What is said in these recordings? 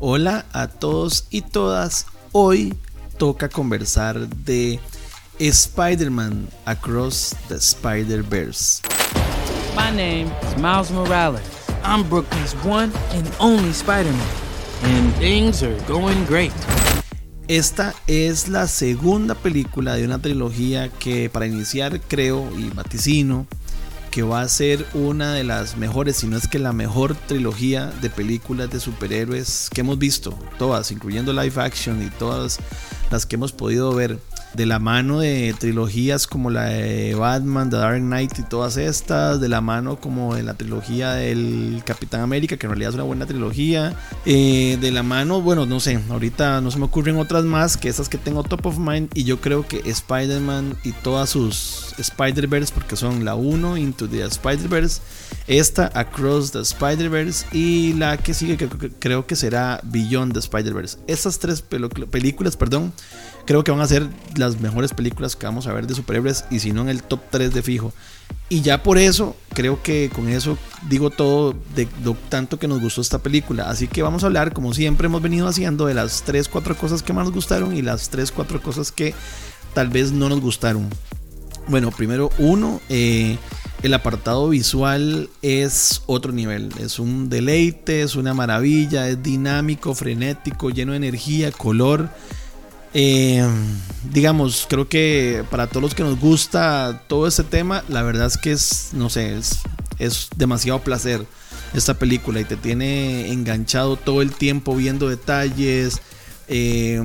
Hola a todos y todas. Hoy toca conversar de Spider-Man Across the Spider-Verse. My name is Miles Morales. I'm Brooklyn's one and only Spider-Man. And things are going great. Esta es la segunda película de una trilogía que para iniciar creo y vaticino que va a ser una de las mejores, si no es que la mejor trilogía de películas de superhéroes que hemos visto, todas, incluyendo live action y todas las que hemos podido ver de la mano de trilogías como la de Batman, The Dark Knight y todas estas, de la mano como de la trilogía del Capitán América, que en realidad es una buena trilogía, eh, de la mano, bueno, no sé, ahorita no se me ocurren otras más que esas que tengo top of mind y yo creo que Spider-Man y todas sus Spider-Verse, porque son la 1 Into the Spider-Verse, esta Across the Spider-Verse y la que sigue que creo que será Beyond the Spider-Verse. Estas tres películas, perdón, creo que van a ser las mejores películas que vamos a ver de superhéroes y si no en el top 3 de fijo. Y ya por eso, creo que con eso digo todo de lo tanto que nos gustó esta película. Así que vamos a hablar, como siempre hemos venido haciendo, de las 3, 4 cosas que más nos gustaron y las 3, 4 cosas que tal vez no nos gustaron. Bueno, primero uno, eh, el apartado visual es otro nivel. Es un deleite, es una maravilla, es dinámico, frenético, lleno de energía, color. Eh, digamos, creo que para todos los que nos gusta todo este tema, la verdad es que es, no sé, es, es demasiado placer esta película y te tiene enganchado todo el tiempo viendo detalles. Eh,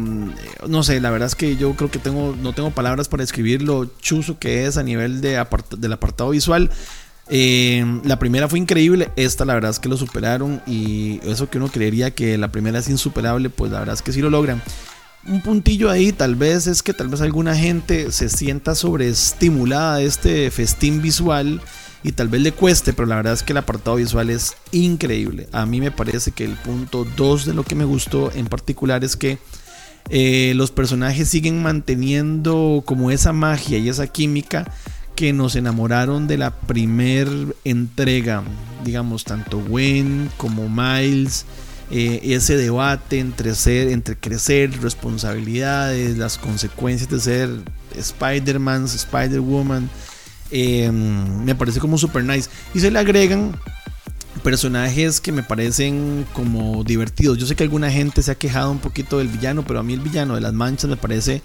no sé, la verdad es que yo creo que tengo, no tengo palabras para describir lo chuzo que es a nivel de del apartado visual. Eh, la primera fue increíble, esta la verdad es que lo superaron y eso que uno creería que la primera es insuperable, pues la verdad es que sí lo logran un puntillo ahí tal vez es que tal vez alguna gente se sienta sobreestimulada de este festín visual y tal vez le cueste, pero la verdad es que el apartado visual es increíble. A mí me parece que el punto 2 de lo que me gustó en particular es que eh, los personajes siguen manteniendo como esa magia y esa química que nos enamoraron de la primer entrega, digamos, tanto Gwen como Miles eh, ese debate entre, ser, entre crecer, responsabilidades, las consecuencias de ser Spider-Man, Spider-Woman, em, me parece como super nice. Y se le agregan personajes que me parecen como divertidos. Yo sé que alguna gente se ha quejado un poquito del villano, pero a mí el villano de las manchas me parece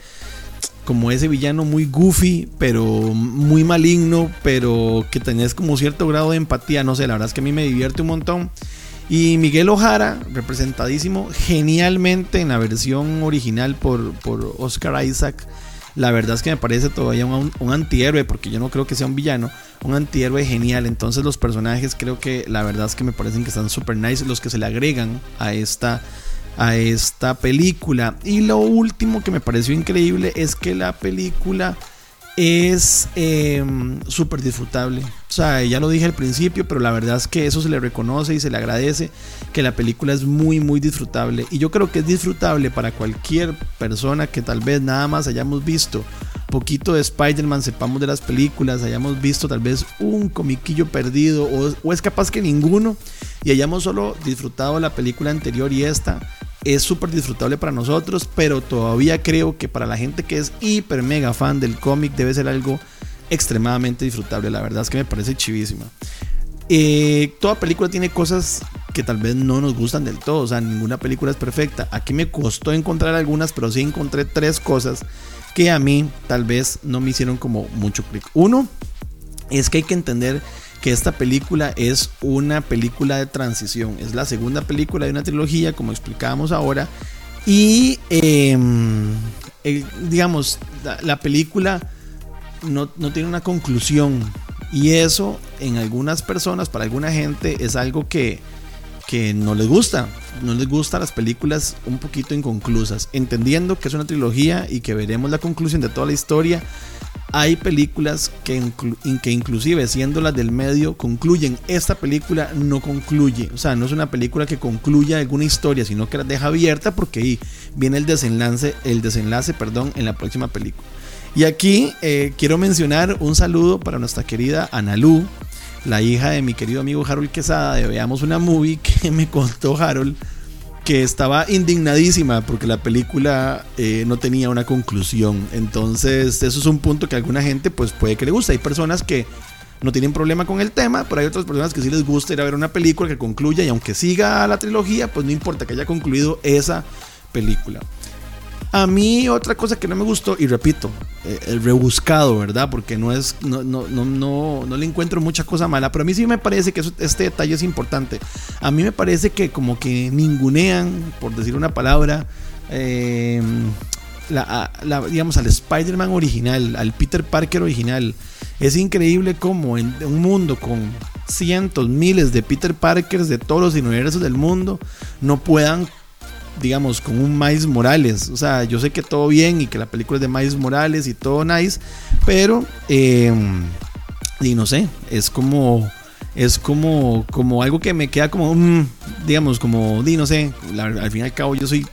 como ese villano muy goofy, pero muy maligno, pero que tenés como cierto grado de empatía. No sé, la verdad es que a mí me divierte un montón. Y Miguel Ojara, representadísimo genialmente en la versión original por, por Oscar Isaac. La verdad es que me parece todavía un, un, antihéroe, porque yo no creo que sea un villano, un antihéroe genial. Entonces los personajes creo que la verdad es que me parecen que están super nice, los que se le agregan a esta, a esta película. Y lo último que me pareció increíble es que la película es eh, súper disfrutable. O sea, ya lo dije al principio, pero la verdad es que eso se le reconoce y se le agradece, que la película es muy, muy disfrutable. Y yo creo que es disfrutable para cualquier persona que tal vez nada más hayamos visto poquito de Spider-Man, sepamos de las películas, hayamos visto tal vez un comiquillo perdido o, o es capaz que ninguno y hayamos solo disfrutado la película anterior y esta es súper disfrutable para nosotros, pero todavía creo que para la gente que es hiper mega fan del cómic debe ser algo extremadamente disfrutable. La verdad es que me parece chivísima. Eh, toda película tiene cosas que tal vez no nos gustan del todo, o sea, ninguna película es perfecta. Aquí me costó encontrar algunas, pero sí encontré tres cosas que a mí tal vez no me hicieron como mucho clic. Uno es que hay que entender que esta película es una película de transición. Es la segunda película de una trilogía, como explicábamos ahora. Y em, digamos, la, película no, no, tiene una conclusión. Y eso en algunas personas, para alguna gente, es algo que, que no les gusta. No les gustan las películas un poquito inconclusas. Entendiendo que es una trilogía y que veremos la conclusión de toda la historia hay películas que, que inclusive siendo las del medio concluyen. Esta película no concluye. O sea, no es una película que concluya alguna historia, sino que la deja abierta porque ahí viene el desenlace, el desenlace perdón, en la próxima película. Y aquí eh, quiero mencionar un saludo para nuestra querida Analu, la hija de mi querido amigo Harold Quesada, de Veamos una Movie, que me contó Harold que estaba indignadísima porque la película eh, no tenía una conclusión. Entonces, eso es un punto que a alguna gente pues puede que le guste. Hay personas que no tienen problema con el tema, pero hay otras personas que sí les gusta ir a ver una película que concluya y aunque siga la trilogía, pues no importa que haya concluido esa película. A mí otra cosa que no me gustó, y repito, eh, el rebuscado, ¿verdad? Porque no es, no, no, no, no, no le encuentro mucha cosa mala, pero a mí sí me parece que este detalle es importante. A mí me parece que como que ningunean, por decir una palabra, eh, la, digamos, al Spider-Man original, al Peter Parker original. Es increíble cómo en un mundo con cientos, miles de Peter Parkers de todos los universos del mundo no puedan digamos, con un Miles Morales. O sea, yo sé que todo bien y que la película es de Miles Morales y todo nice, pero, eh, y no sé, es como, es como, como algo que me queda como, mm, digamos, como, di, no sé, al fin y al cabo yo soy,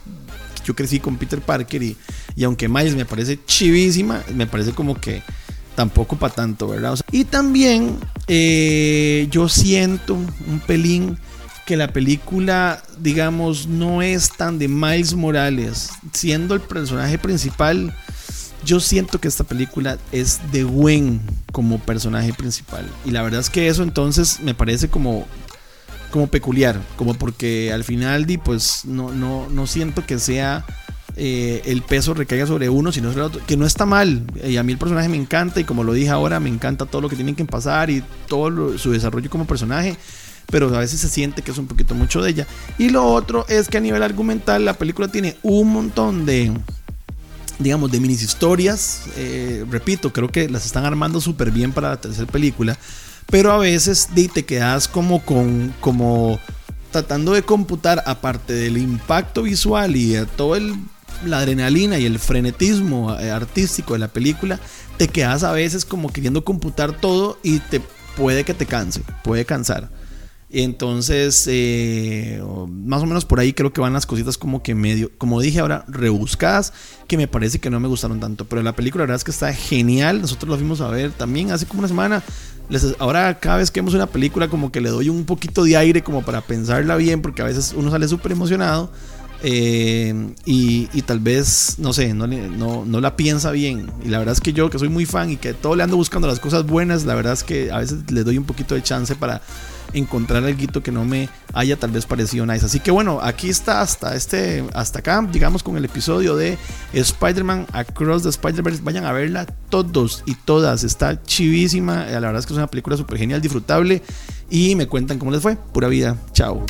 yo crecí con Peter Parker y, y aunque Miles me parece chivísima, me parece como que tampoco para tanto, ¿verdad? y también eh, yo siento un pelín que la película, digamos, no es tan de Miles Morales. Siendo el personaje principal, yo siento que esta película es de Gwen como personaje principal. Y la verdad es que eso entonces me parece como, como peculiar. Como porque al final, pues no, no, no siento que sea... Eh, el peso recaiga sobre uno, sino sobre otro, que no está mal. Y a mí el personaje me encanta y como lo dije ahora, me encanta todo lo que tienen que pasar y todo su desarrollo como personaje pero a veces se siente que es un poquito mucho de ella. Y lo otro es que a nivel argumental la película tiene un montón de, digamos, de mini historias. Eh, repito, creo que las están armando súper bien para la tercera película, pero a veces te quedas como con, como tratando de computar, aparte del impacto visual y de todo el la adrenalina y el frenetismo eh, artístico de la película, te quedas a veces como queriendo computar todo y te puede que te canse, puede cansar. Entonces, eh, más o menos por ahí creo que van las cositas como que medio, como dije ahora, rebuscadas, que me parece que no me gustaron tanto. Pero la película, la verdad es que está genial. Nosotros la fuimos a ver también hace como una semana. ahora, cada vez que vemos una película, como que le doy un poquito de aire como para pensarla bien, porque a veces uno sale súper emocionado. Eh, y, tal vez, no sé, no, no, no, la piensa bien. Y la verdad es que yo, que soy muy fan y que todo le ando buscando las cosas buenas, la verdad es que a veces le doy un poquito de chance para encontrar algo que no me haya tal vez parecido nice. Así que bueno, aquí está hasta este, hasta acá, digamos con el episodio de Spider-Man Across the Spider-Verse. Vayan a verla todos y todas. Está chivísima. La verdad es que es una película súper genial, disfrutable. Y me cuentan cómo les fue. Pura vida. Chao.